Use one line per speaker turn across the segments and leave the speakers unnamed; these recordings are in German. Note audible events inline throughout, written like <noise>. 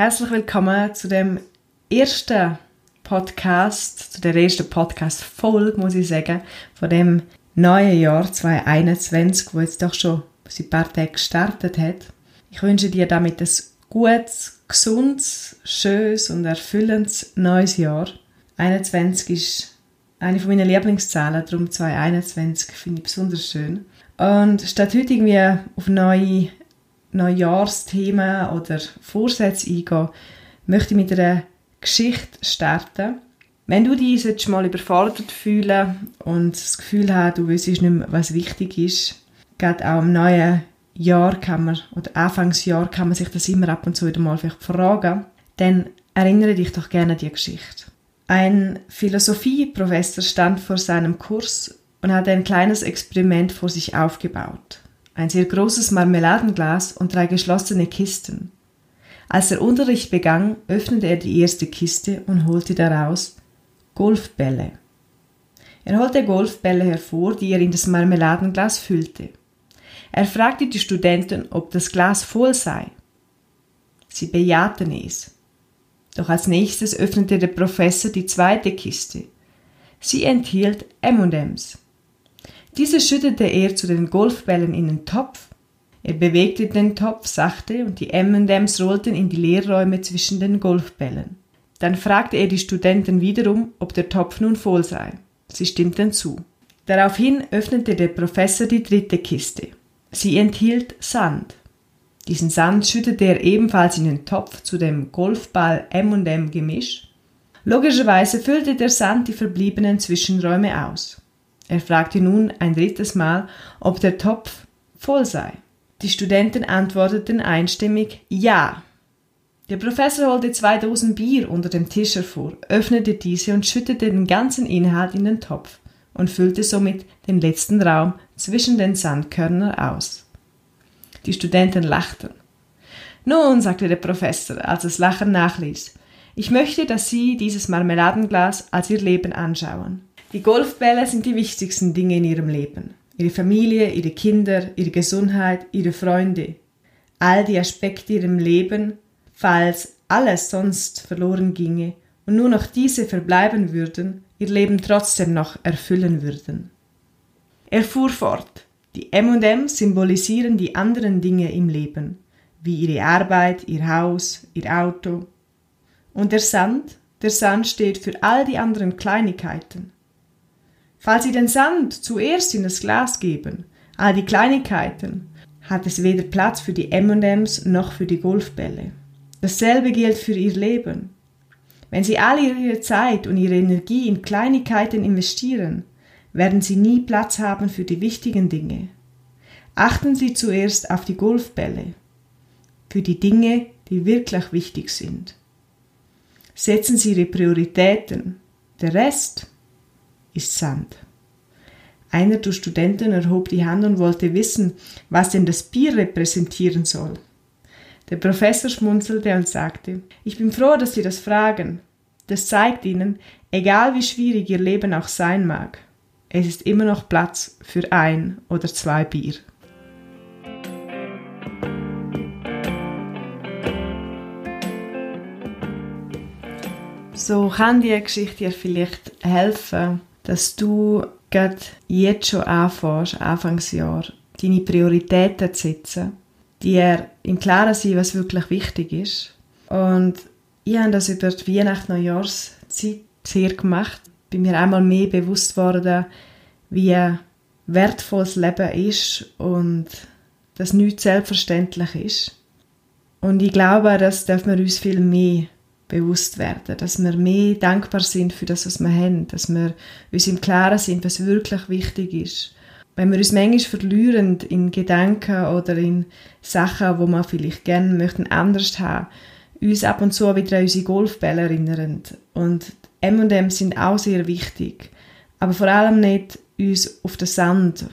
Herzlich willkommen zu dem ersten Podcast, zu der ersten Podcast-Folge, muss ich sagen, von dem neuen Jahr 2021, wo jetzt doch schon seit ein paar Tagen gestartet hat. Ich wünsche dir damit ein gutes, gesundes, schönes und erfüllendes neues Jahr. 21 ist eine von meinen Lieblingszahlen, darum 2021 finde ich besonders schön. Und statt heute irgendwie auf neue Neujahrsthemen oder Vorsätze eingehen, möchte ich mit einer Geschichte starten. Wenn du dich mal überfordert fühlen und das Gefühl hast, du weißt nicht mehr, was wichtig ist, gerade auch im neuen Jahr kann man, oder Anfangsjahr kann man sich das immer ab und zu wieder mal vielleicht fragen, dann erinnere dich doch gerne an die Geschichte. Ein Philosophieprofessor stand vor seinem Kurs und hat ein kleines Experiment vor sich aufgebaut ein sehr großes Marmeladenglas und drei geschlossene Kisten. Als der Unterricht begann, öffnete er die erste Kiste und holte daraus Golfbälle. Er holte Golfbälle hervor, die er in das Marmeladenglas füllte. Er fragte die Studenten, ob das Glas voll sei. Sie bejahten es. Doch als nächstes öffnete der Professor die zweite Kiste. Sie enthielt M&Ms. Diese schüttete er zu den Golfbällen in den Topf. Er bewegte den Topf sachte und die M&Ms rollten in die Leerräume zwischen den Golfbällen. Dann fragte er die Studenten wiederum, ob der Topf nun voll sei. Sie stimmten zu. Daraufhin öffnete der Professor die dritte Kiste. Sie enthielt Sand. Diesen Sand schüttete er ebenfalls in den Topf zu dem Golfball M&M Gemisch. Logischerweise füllte der Sand die verbliebenen Zwischenräume aus. Er fragte nun ein drittes Mal, ob der Topf voll sei. Die Studenten antworteten einstimmig Ja. Der Professor holte zwei Dosen Bier unter dem Tisch hervor, öffnete diese und schüttete den ganzen Inhalt in den Topf und füllte somit den letzten Raum zwischen den Sandkörnern aus. Die Studenten lachten. Nun, sagte der Professor, als das Lachen nachließ, ich möchte, dass Sie dieses Marmeladenglas als Ihr Leben anschauen. Die Golfbälle sind die wichtigsten Dinge in ihrem Leben. Ihre Familie, ihre Kinder, ihre Gesundheit, ihre Freunde. All die Aspekte ihrem Leben, falls alles sonst verloren ginge und nur noch diese verbleiben würden, ihr Leben trotzdem noch erfüllen würden. Er fuhr fort. Die M&M symbolisieren die anderen Dinge im Leben, wie ihre Arbeit, ihr Haus, ihr Auto. Und der Sand, der Sand steht für all die anderen Kleinigkeiten. Falls Sie den Sand zuerst in das Glas geben, all die Kleinigkeiten, hat es weder Platz für die M&Ms noch für die Golfbälle. Dasselbe gilt für Ihr Leben. Wenn Sie all Ihre Zeit und Ihre Energie in Kleinigkeiten investieren, werden Sie nie Platz haben für die wichtigen Dinge. Achten Sie zuerst auf die Golfbälle, für die Dinge, die wirklich wichtig sind. Setzen Sie Ihre Prioritäten. Der Rest ist Sand. Einer der Studenten erhob die Hand und wollte wissen, was denn das Bier repräsentieren soll. Der Professor schmunzelte und sagte, ich bin froh, dass Sie das fragen. Das zeigt Ihnen, egal wie schwierig Ihr Leben auch sein mag, es ist immer noch Platz für ein oder zwei Bier. So kann die Geschichte dir vielleicht helfen, dass du gerade jetzt schon anfängst, Anfangsjahr, deine Prioritäten zu setzen, dir im Klaren sein, was wirklich wichtig ist. Und ich habe das über die Weihnacht-Neujahrszeit sehr gemacht. Bin mir einmal mehr bewusst worden, wie wertvoll das Leben ist und dass nichts selbstverständlich ist. Und ich glaube, das darf man uns viel mehr bewusst werden, dass wir mehr dankbar sind für das, was wir haben, dass wir uns im Klaren sind, was wirklich wichtig ist. wenn wir uns manchmal verlieren in Gedanken oder in Sachen, wo wir vielleicht gerne möchten anders haben, uns ab und zu wieder an unsere Golfbälle erinnern. Und M&M sind auch sehr wichtig. Aber vor allem nicht uns auf den Sand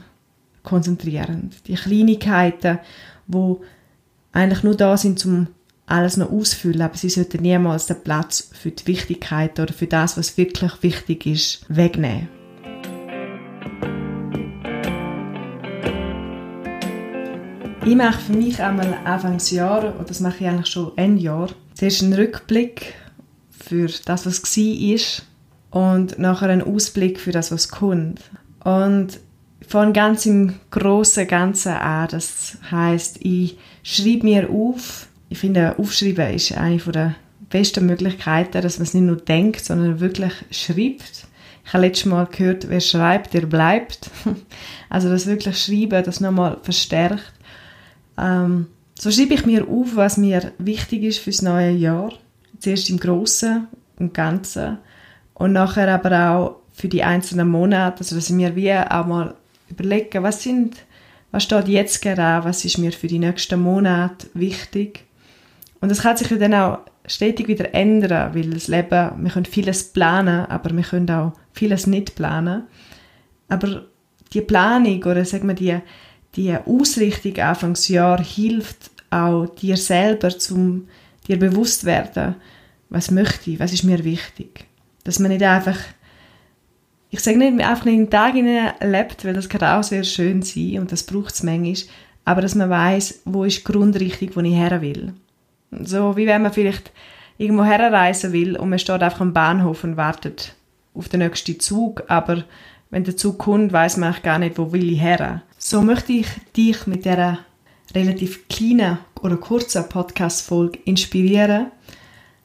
konzentrieren. Die Kleinigkeiten, wo eigentlich nur da sind, um alles noch auszufüllen, aber sie sollten niemals den Platz für die Wichtigkeit oder für das, was wirklich wichtig ist, wegnehmen. Ich mache für mich einmal Anfangsjahr, oder das mache ich eigentlich schon ein Jahr, zuerst einen Rückblick für das, was war und nachher einen Ausblick für das, was kommt. Und von ganz im großen Ganzen an, das heißt, ich schreibe mir auf, ich finde, Aufschreiben ist eine der besten Möglichkeiten, dass man es nicht nur denkt, sondern wirklich schreibt. Ich habe letztes Mal gehört, wer schreibt, der bleibt. <laughs> Also das wirklich Schreiben, das nochmal verstärkt. Ähm, so schreibe ich mir auf, was mir wichtig ist fürs neue Jahr. Zuerst im Großen und Ganzen und nachher aber auch für die einzelnen Monate, also dass ich mir wie auch mal überlege, was sind, was steht jetzt gerade was ist mir für die nächsten Monate wichtig. Und das kann sich dann auch stetig wieder ändern, weil das Leben, wir können vieles planen, aber wir können auch vieles nicht planen. Aber die Planung oder sagen wir die die Ausrichtung Anfangsjahr hilft auch dir selber, zum dir bewusst werden, was möchte ich, was ist mir wichtig. Dass man nicht einfach, ich sage nicht, einfach in den Tag lebt, weil das kann auch sehr schön sein und das braucht es manchmal, aber dass man weiß, wo ist die Grundrichtung, wo ich her will. So wie wenn man vielleicht irgendwo herreisen will und man steht einfach am Bahnhof und wartet auf den nächsten Zug, aber wenn der Zug kommt, weiß man gar nicht, wo will ich her. So möchte ich dich mit der relativ kleinen oder kurzen Podcast-Folge inspirieren,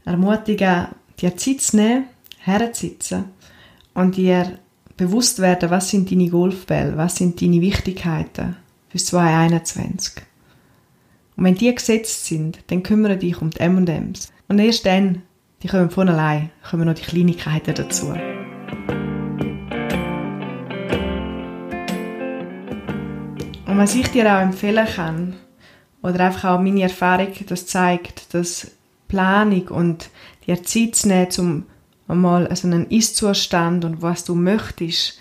ermutigen, dir Zeit zu nehmen, herzusitzen und dir bewusst werden, was sind deine Golfbälle, was sind deine Wichtigkeiten für 2021. Und wenn die gesetzt sind, dann kümmere dich um die M&M's. Und erst dann, die kommen von allein, kommen noch die Kleinigkeiten dazu. Und was ich dir auch empfehlen kann, oder einfach auch meine Erfahrung, das zeigt, dass Planung und dir Zeit zu nehmen, um einmal so einen Ist-Zustand und was du möchtest,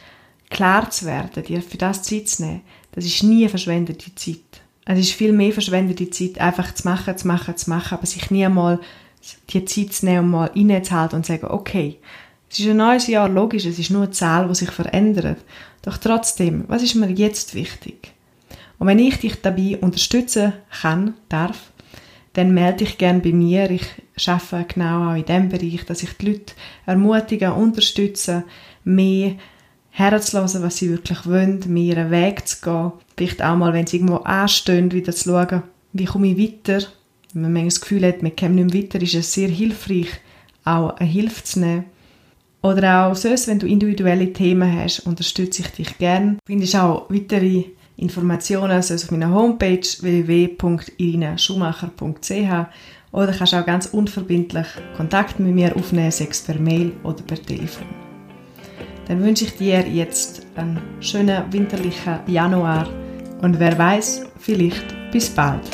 klar zu werden, dir für das Zeit zu nehmen, das ist nie verschwendete Zeit. Es ist viel mehr verschwendete Zeit, einfach zu machen, zu machen, zu machen, aber sich nie einmal die Zeit zu nehmen, um mal innezuhalten und zu sagen, okay, es ist ein neues Jahr, logisch, es ist nur eine Zahl, die sich verändert. Doch trotzdem, was ist mir jetzt wichtig? Und wenn ich dich dabei unterstützen kann, darf, dann melde dich gerne bei mir. Ich arbeite genau auch in dem Bereich, dass ich die Leute ermutige, unterstütze, mehr herzulassen, was sie wirklich wollen, mehr ihren Weg zu gehen. Vielleicht auch mal, wenn sie irgendwo anstehen, wieder zu schauen, wie komme ich weiter. Wenn man das Gefühl hat, man kommt nicht mehr weiter, ist es sehr hilfreich, auch eine Hilfe zu nehmen. Oder auch sonst, wenn du individuelle Themen hast, unterstütze ich dich gerne. Du findest auch weitere Informationen also auf meiner Homepage www.irinaschumacher.ch oder kannst auch ganz unverbindlich Kontakt mit mir aufnehmen, sei es per Mail oder per Telefon. Dann wünsche ich dir jetzt einen schönen winterlichen Januar und wer weiß, vielleicht bis bald.